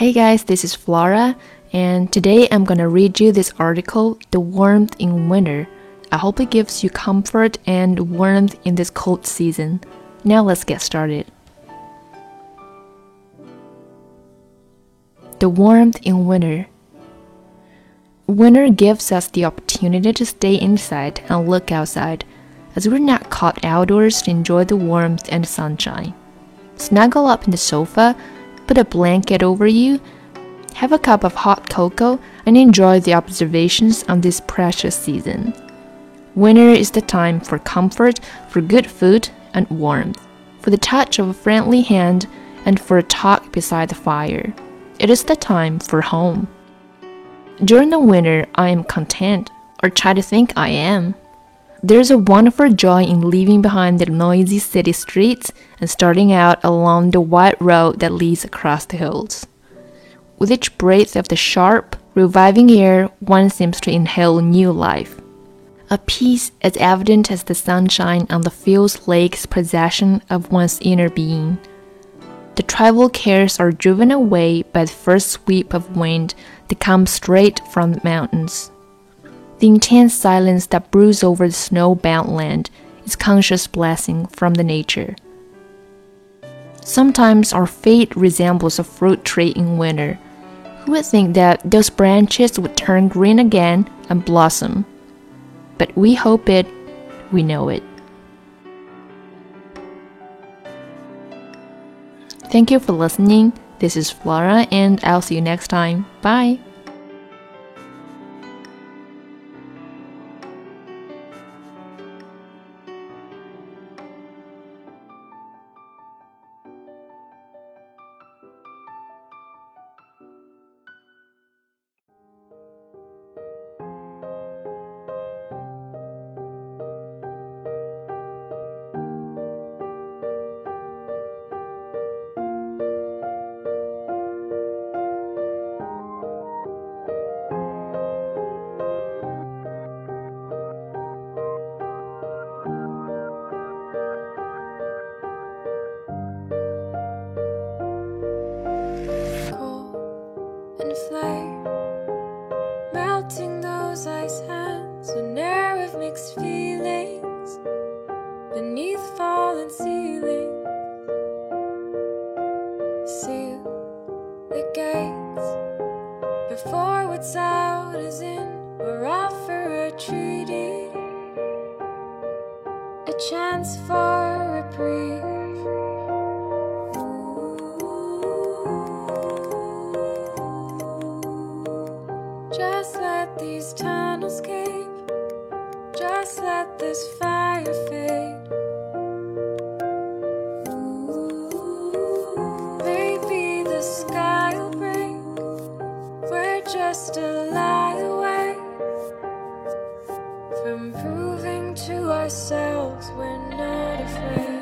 Hey guys, this is Flora, and today I'm gonna read you this article, The Warmth in Winter. I hope it gives you comfort and warmth in this cold season. Now let's get started. The warmth in winter. Winter gives us the opportunity to stay inside and look outside, as we're not caught outdoors to enjoy the warmth and sunshine. Snuggle up in the sofa put a blanket over you, have a cup of hot cocoa, and enjoy the observations on this precious season. Winter is the time for comfort, for good food and warmth, for the touch of a friendly hand, and for a talk beside the fire. It is the time for home. During the winter, I am content, or try to think I am. There's a wonderful joy in leaving behind the noisy city streets and starting out along the wide road that leads across the hills. With each breath of the sharp, reviving air, one seems to inhale new life. A peace as evident as the sunshine on the fields lakes possession of one's inner being. The tribal cares are driven away by the first sweep of wind that comes straight from the mountains. The intense silence that broods over the snow-bound land is conscious blessing from the nature. Sometimes our fate resembles a fruit tree in winter. Who would think that those branches would turn green again and blossom? But we hope it, we know it. Thank you for listening. This is Flora, and I'll see you next time. Bye. Mixed feelings beneath fallen ceilings. Seal the gates before what's out is in, or offer a treaty, a chance for reprieve. Just let these tunnels cave. Just let this fire fade. Maybe the sky will break. We're just a lie away from proving to ourselves we're not afraid.